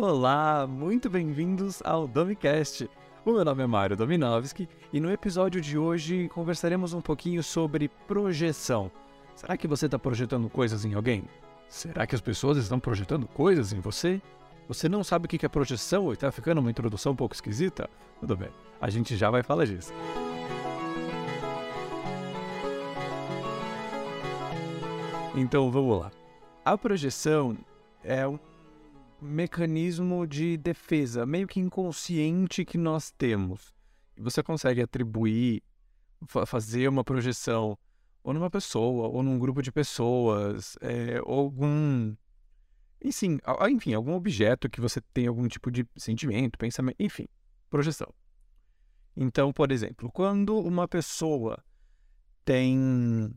Olá, muito bem-vindos ao Domicast. O meu nome é Mário Dominovski e no episódio de hoje conversaremos um pouquinho sobre projeção. Será que você está projetando coisas em alguém? Será que as pessoas estão projetando coisas em você? Você não sabe o que é projeção e está ficando uma introdução um pouco esquisita? Tudo bem, a gente já vai falar disso. Então vamos lá. A projeção é um mecanismo de defesa, meio que inconsciente que nós temos. Você consegue atribuir, fazer uma projeção ou numa pessoa, ou num grupo de pessoas, é, ou algum. Enfim, enfim, algum objeto que você tem algum tipo de sentimento, pensamento, enfim, projeção. Então, por exemplo, quando uma pessoa tem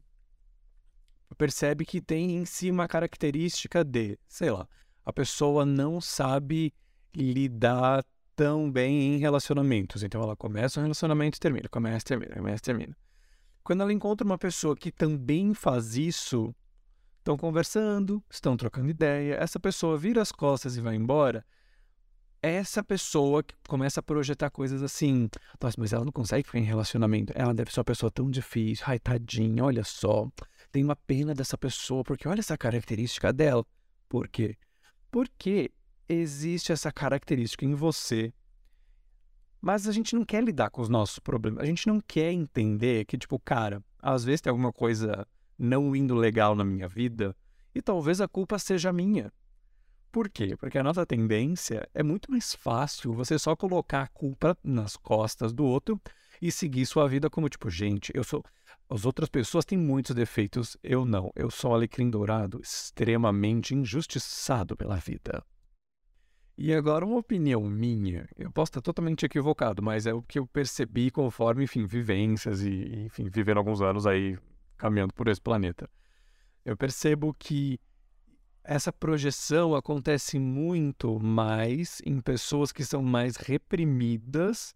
percebe que tem em si uma característica de, sei lá, a pessoa não sabe lidar tão bem em relacionamentos. Então ela começa um relacionamento e termina, começa, termina, começa, termina. Quando ela encontra uma pessoa que também faz isso, estão conversando, estão trocando ideia, essa pessoa vira as costas e vai embora. Essa pessoa que começa a projetar coisas assim, nossa, mas ela não consegue ficar em relacionamento. Ela deve ser uma pessoa tão difícil. Ai, tadinha, olha só. Tem uma pena dessa pessoa, porque olha essa característica dela. Por quê? Porque existe essa característica em você. Mas a gente não quer lidar com os nossos problemas. A gente não quer entender que, tipo, cara, às vezes tem alguma coisa não indo legal na minha vida e talvez a culpa seja minha. Por quê? Porque a nossa tendência é muito mais fácil você só colocar a culpa nas costas do outro e seguir sua vida como tipo, gente, eu sou. As outras pessoas têm muitos defeitos, eu não. Eu sou alecrim dourado, extremamente injustiçado pela vida. E agora, uma opinião minha, eu posso estar totalmente equivocado, mas é o que eu percebi conforme, enfim, vivências e, enfim, vivendo alguns anos aí caminhando por esse planeta. Eu percebo que essa projeção acontece muito mais em pessoas que são mais reprimidas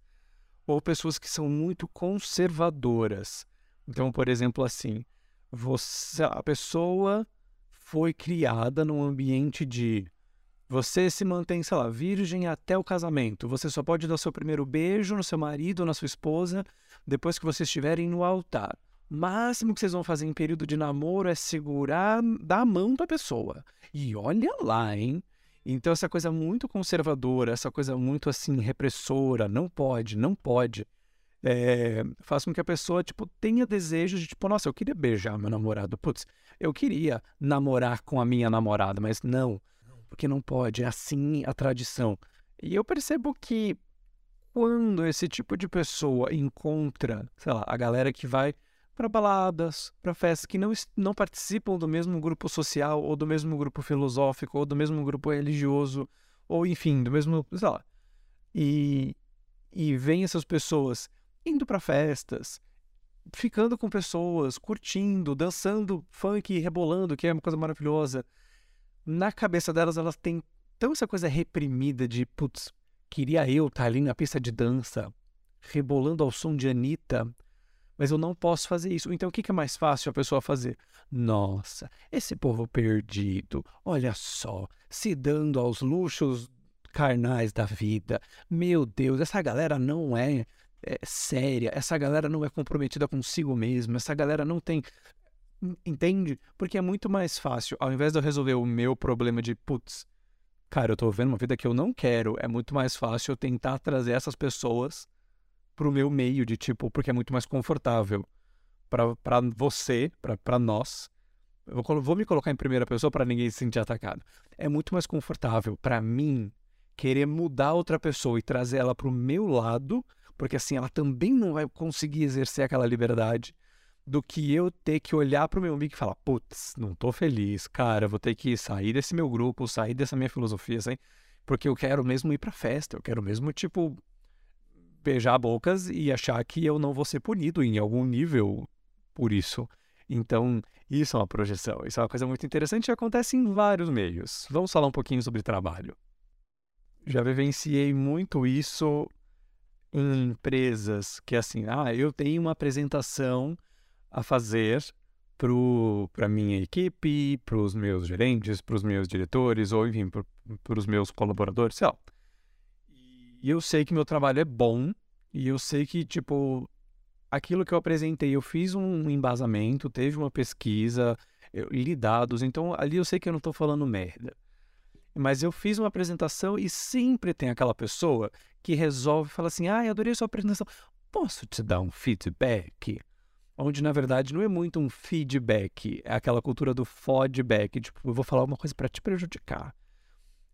ou pessoas que são muito conservadoras. Então, por exemplo, assim, você, a pessoa foi criada num ambiente de você se mantém, sei lá, virgem até o casamento. Você só pode dar seu primeiro beijo no seu marido ou na sua esposa depois que vocês estiverem no altar. Máximo que vocês vão fazer em período de namoro é segurar, dar a mão da pessoa. E olha lá, hein? Então, essa coisa muito conservadora, essa coisa muito assim, repressora, não pode, não pode, é, faz com que a pessoa, tipo, tenha desejo de, tipo, nossa, eu queria beijar meu namorado. Putz, eu queria namorar com a minha namorada, mas não, porque não pode, é assim a tradição. E eu percebo que quando esse tipo de pessoa encontra, sei lá, a galera que vai para baladas, para festas que não, não participam do mesmo grupo social, ou do mesmo grupo filosófico, ou do mesmo grupo religioso, ou enfim, do mesmo. sei lá. E, e vem essas pessoas indo para festas, ficando com pessoas, curtindo, dançando funk, rebolando, que é uma coisa maravilhosa. Na cabeça delas, elas têm tão essa coisa reprimida de, putz, queria eu estar tá ali na pista de dança, rebolando ao som de Anitta, mas eu não posso fazer isso. Então, o que é mais fácil a pessoa fazer? Nossa, esse povo perdido, olha só, se dando aos luxos carnais da vida. Meu Deus, essa galera não é, é séria, essa galera não é comprometida consigo mesma, essa galera não tem. Entende? Porque é muito mais fácil, ao invés de eu resolver o meu problema de putz, cara, eu tô vendo uma vida que eu não quero, é muito mais fácil eu tentar trazer essas pessoas pro meu meio de tipo, porque é muito mais confortável para você, para nós. Eu vou, vou me colocar em primeira pessoa para ninguém se sentir atacado. É muito mais confortável para mim querer mudar outra pessoa e trazer ela pro meu lado, porque assim ela também não vai conseguir exercer aquela liberdade do que eu ter que olhar pro meu amigo e falar, putz, não tô feliz, cara, vou ter que sair desse meu grupo, sair dessa minha filosofia, assim, porque eu quero mesmo ir pra festa, eu quero mesmo, tipo, beijar bocas e achar que eu não vou ser punido em algum nível por isso. Então, isso é uma projeção. Isso é uma coisa muito interessante e acontece em vários meios. Vamos falar um pouquinho sobre trabalho. Já vivenciei muito isso em empresas que assim, ah, eu tenho uma apresentação a fazer para minha equipe, para os meus gerentes, para os meus diretores, ou enfim, para os meus colaboradores, sei lá. E eu sei que meu trabalho é bom, e eu sei que, tipo, aquilo que eu apresentei, eu fiz um embasamento, teve uma pesquisa, eu li dados, então ali eu sei que eu não estou falando merda. Mas eu fiz uma apresentação e sempre tem aquela pessoa que resolve falar assim: ah, adorei sua apresentação, posso te dar um feedback? Onde, na verdade, não é muito um feedback, é aquela cultura do feedback, tipo, eu vou falar uma coisa para te prejudicar.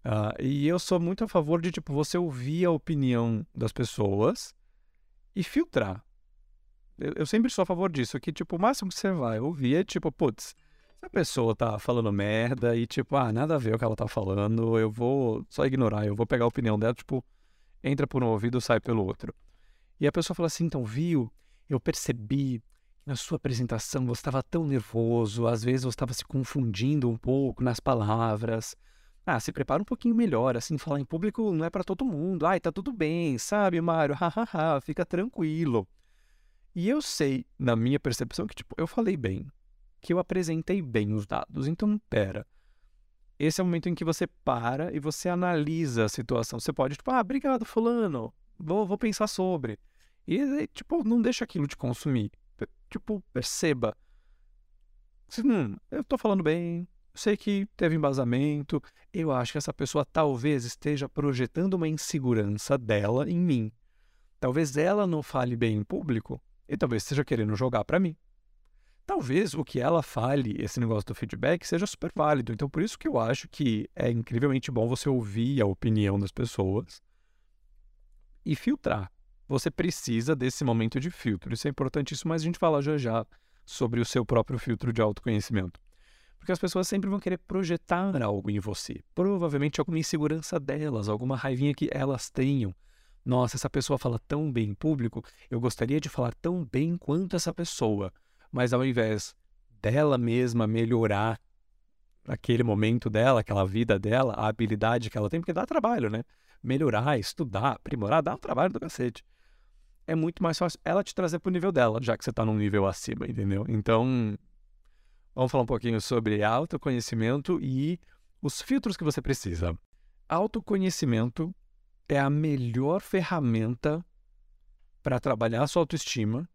Uh, e eu sou muito a favor de, tipo, você ouvir a opinião das pessoas e filtrar. Eu, eu sempre sou a favor disso, que, tipo, o máximo que você vai ouvir é, tipo, putz, se a pessoa tá falando merda e, tipo, ah, nada a ver o que ela tá falando, eu vou só ignorar, eu vou pegar a opinião dela, tipo, entra por um ouvido, sai pelo outro. E a pessoa fala assim, então, viu, eu percebi na sua apresentação você estava tão nervoso, às vezes você estava se confundindo um pouco nas palavras. Ah, se prepara um pouquinho melhor, assim, falar em público não é para todo mundo. Ai, tá tudo bem, sabe, Mário? Hahaha, fica tranquilo. E eu sei, na minha percepção, que, tipo, eu falei bem, que eu apresentei bem os dados. Então, pera. Esse é o momento em que você para e você analisa a situação. Você pode, tipo, ah, obrigado, fulano, vou, vou pensar sobre. E, tipo, não deixa aquilo te consumir tipo, perceba. Hum, eu tô falando bem, sei que teve embasamento, eu acho que essa pessoa talvez esteja projetando uma insegurança dela em mim. Talvez ela não fale bem em público e talvez esteja querendo jogar para mim. Talvez o que ela fale, esse negócio do feedback, seja super válido. Então, por isso que eu acho que é incrivelmente bom você ouvir a opinião das pessoas e filtrar você precisa desse momento de filtro. Isso é importantíssimo, mas a gente fala já já sobre o seu próprio filtro de autoconhecimento. Porque as pessoas sempre vão querer projetar algo em você. Provavelmente alguma insegurança delas, alguma raivinha que elas tenham. Nossa, essa pessoa fala tão bem em público, eu gostaria de falar tão bem quanto essa pessoa. Mas ao invés dela mesma melhorar aquele momento dela, aquela vida dela, a habilidade que ela tem, porque dá trabalho, né? Melhorar, estudar, aprimorar, dá um trabalho do cacete é muito mais fácil ela te trazer para o nível dela, já que você está num nível acima, entendeu? Então, vamos falar um pouquinho sobre autoconhecimento e os filtros que você precisa. Autoconhecimento é a melhor ferramenta para trabalhar a sua autoestima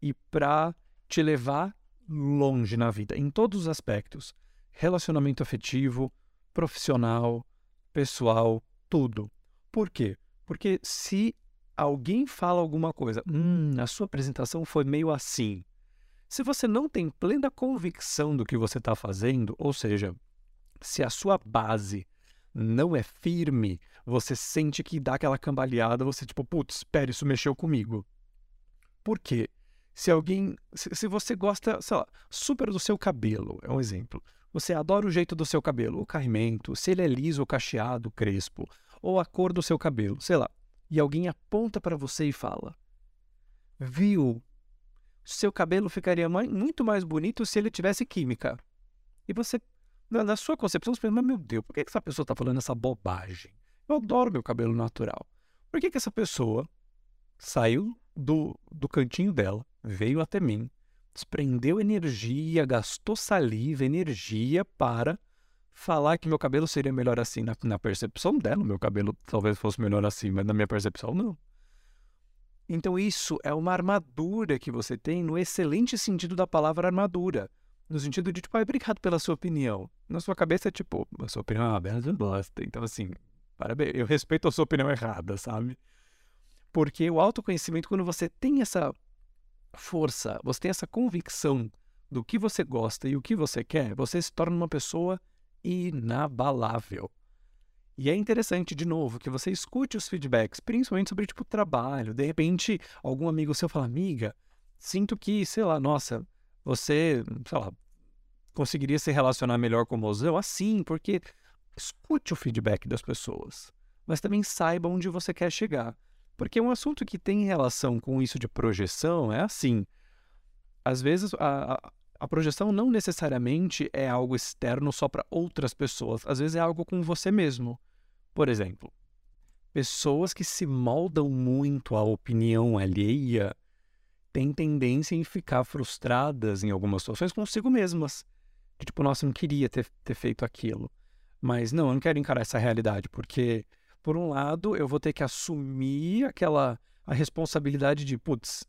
e para te levar longe na vida, em todos os aspectos: relacionamento afetivo, profissional, pessoal, tudo. Por quê? Porque se alguém fala alguma coisa, hum, a sua apresentação foi meio assim. Se você não tem plena convicção do que você está fazendo, ou seja, se a sua base não é firme, você sente que dá aquela cambaleada, você tipo, putz, espera, isso mexeu comigo. Por quê? Se alguém, se, você gosta, sei lá, super do seu cabelo, é um exemplo. Você adora o jeito do seu cabelo, o caimento, se ele é liso cacheado, crespo, ou a cor do seu cabelo, sei lá e alguém aponta para você e fala: Viu? Seu cabelo ficaria muito mais bonito se ele tivesse química. E você, na sua concepção, você pensa: Mas meu Deus, por que essa pessoa está falando essa bobagem? Eu adoro meu cabelo natural. Por que, que essa pessoa saiu do, do cantinho dela, veio até mim, desprendeu energia, gastou saliva, energia para falar que meu cabelo seria melhor assim. Na, na percepção dela, meu cabelo talvez fosse melhor assim, mas na minha percepção, não. Então, isso é uma armadura que você tem no excelente sentido da palavra armadura. No sentido de, tipo, ah, obrigado pela sua opinião. Na sua cabeça é tipo, a sua opinião é uma bela bosta. Então, assim, parabéns, eu respeito a sua opinião errada, sabe? Porque o autoconhecimento, quando você tem essa força, você tem essa convicção do que você gosta e o que você quer, você se torna uma pessoa inabalável. E é interessante, de novo, que você escute os feedbacks, principalmente sobre, tipo, trabalho. De repente, algum amigo seu fala, amiga, sinto que, sei lá, nossa, você, sei lá, conseguiria se relacionar melhor com o mozão assim, porque escute o feedback das pessoas, mas também saiba onde você quer chegar. Porque um assunto que tem relação com isso de projeção é assim. Às vezes, a, a projeção não necessariamente é algo externo só para outras pessoas, às vezes é algo com você mesmo. Por exemplo, pessoas que se moldam muito à opinião alheia têm tendência em ficar frustradas em algumas situações consigo mesmas. Tipo, nossa, eu não queria ter, ter feito aquilo. Mas não, eu não quero encarar essa realidade, porque, por um lado, eu vou ter que assumir aquela a responsabilidade de, putz,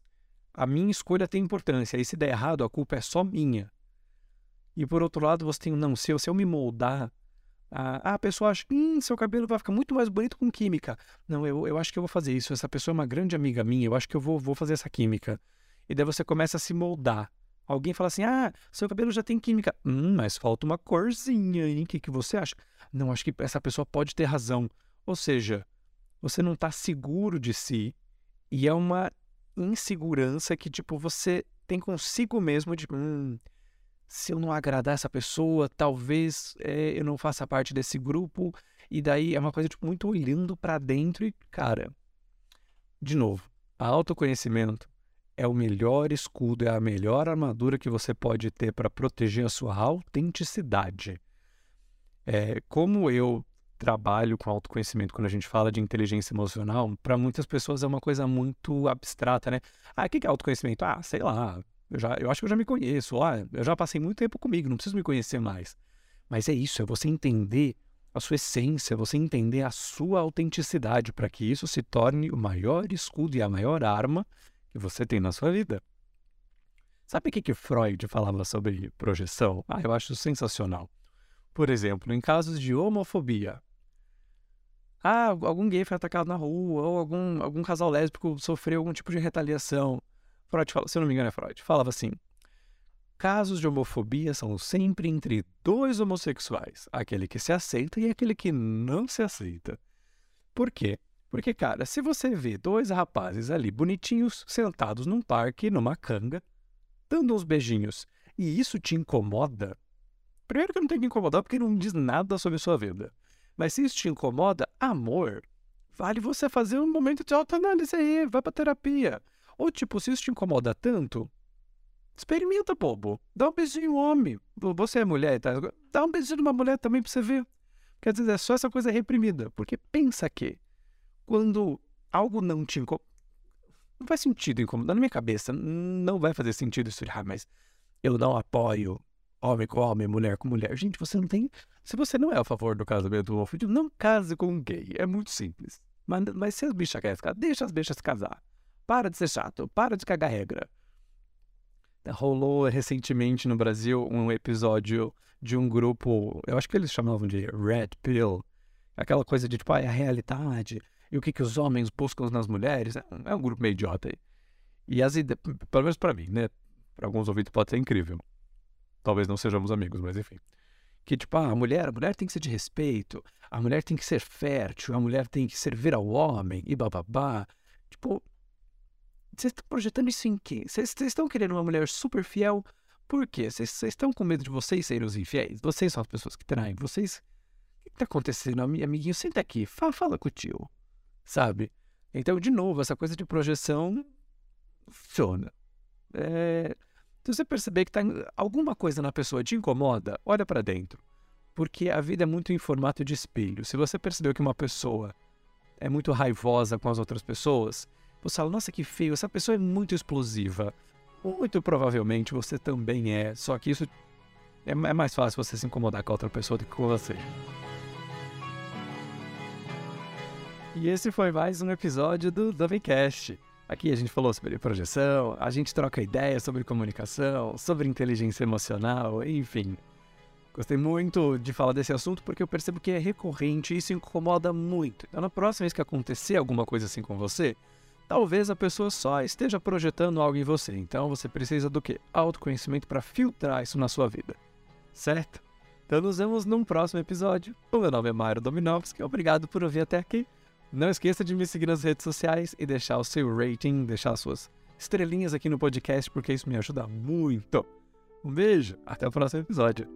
a minha escolha tem importância, e se der errado, a culpa é só minha. E por outro lado, você tem, não, se eu, se eu me moldar, a, a pessoa acha hum, seu cabelo vai ficar muito mais bonito com química. Não, eu, eu acho que eu vou fazer isso. Essa pessoa é uma grande amiga minha, eu acho que eu vou, vou fazer essa química. E daí você começa a se moldar. Alguém fala assim: ah, seu cabelo já tem química. Hum, mas falta uma corzinha, hein? O que, que você acha? Não, acho que essa pessoa pode ter razão. Ou seja, você não está seguro de si e é uma insegurança que, tipo, você tem consigo mesmo de. Hum, se eu não agradar essa pessoa, talvez é, eu não faça parte desse grupo. E daí é uma coisa tipo, muito olhando para dentro e, cara, de novo, autoconhecimento é o melhor escudo, é a melhor armadura que você pode ter para proteger a sua autenticidade. É, como eu trabalho com autoconhecimento quando a gente fala de inteligência emocional, para muitas pessoas é uma coisa muito abstrata, né? Ah, o que é autoconhecimento? Ah, sei lá, eu, já, eu acho que eu já me conheço, ah, eu já passei muito tempo comigo, não preciso me conhecer mais. Mas é isso, é você entender a sua essência, você entender a sua autenticidade, para que isso se torne o maior escudo e a maior arma que você tem na sua vida. Sabe o que, que Freud falava sobre projeção? Ah, eu acho sensacional. Por exemplo, em casos de homofobia. Ah, algum gay foi atacado na rua, ou algum, algum casal lésbico sofreu algum tipo de retaliação. Freud fala, se eu não me engano é Freud, falava assim: casos de homofobia são sempre entre dois homossexuais, aquele que se aceita e aquele que não se aceita. Por quê? Porque, cara, se você vê dois rapazes ali bonitinhos sentados num parque, numa canga, dando uns beijinhos, e isso te incomoda, primeiro que não tem que incomodar porque não diz nada sobre sua vida. Mas se isso te incomoda, amor, vale você fazer um momento de autoanálise aí, vai pra terapia. Ou tipo, se isso te incomoda tanto, experimenta, bobo. Dá um beijinho homem. Você é mulher, tá? Dá um beijinho numa mulher também pra você ver. Quer dizer, é só essa coisa reprimida. Porque pensa que quando algo não te incomoda. Não faz sentido incomodar. Na minha cabeça, não vai fazer sentido isso. Ah, mas eu não apoio homem com homem, mulher com mulher. Gente, você não tem. Se você não é a favor do casamento homofóbico, não case com um gay. É muito simples. Mas, mas se as bichas querem ficar, deixa as bichas casar. Para de ser chato. Para de cagar regra. Rolou recentemente no Brasil um episódio de um grupo, eu acho que eles chamavam de Red Pill. Aquela coisa de tipo, ah, é a realidade e o que, que os homens buscam nas mulheres. É, um grupo meio idiota aí. E as ideias, pelo menos para mim, né? Para alguns ouvintes pode ser incrível. Talvez não sejamos amigos, mas enfim. Que tipo, ah, a mulher, a mulher tem que ser de respeito, a mulher tem que ser fértil, a mulher tem que servir ao homem e bababá. Tipo, vocês estão projetando isso em quê? Vocês estão querendo uma mulher super fiel? Por quê? Vocês estão com medo de vocês serem os infiéis? Vocês são as pessoas que traem. Vocês. O que está acontecendo, amiguinho? Senta aqui, fala, fala com o tio sabe? Então, de novo, essa coisa de projeção funciona. É... Se você perceber que tá alguma coisa na pessoa te incomoda, olha para dentro. Porque a vida é muito em formato de espelho. Se você percebeu que uma pessoa é muito raivosa com as outras pessoas, você fala, nossa, que feio, essa pessoa é muito explosiva. Muito provavelmente você também é, só que isso é, é mais fácil você se incomodar com a outra pessoa do que com você. E esse foi mais um episódio do Dovecast. Aqui a gente falou sobre projeção, a gente troca ideias sobre comunicação, sobre inteligência emocional, enfim. Gostei muito de falar desse assunto porque eu percebo que é recorrente e isso incomoda muito. Então, na próxima vez que acontecer alguma coisa assim com você, talvez a pessoa só esteja projetando algo em você. Então, você precisa do que? Autoconhecimento para filtrar isso na sua vida. Certo? Então, nos vemos num próximo episódio. O meu nome é Mário Dominovski. Obrigado por ouvir até aqui. Não esqueça de me seguir nas redes sociais e deixar o seu rating, deixar suas estrelinhas aqui no podcast, porque isso me ajuda muito. Um beijo, até o próximo episódio.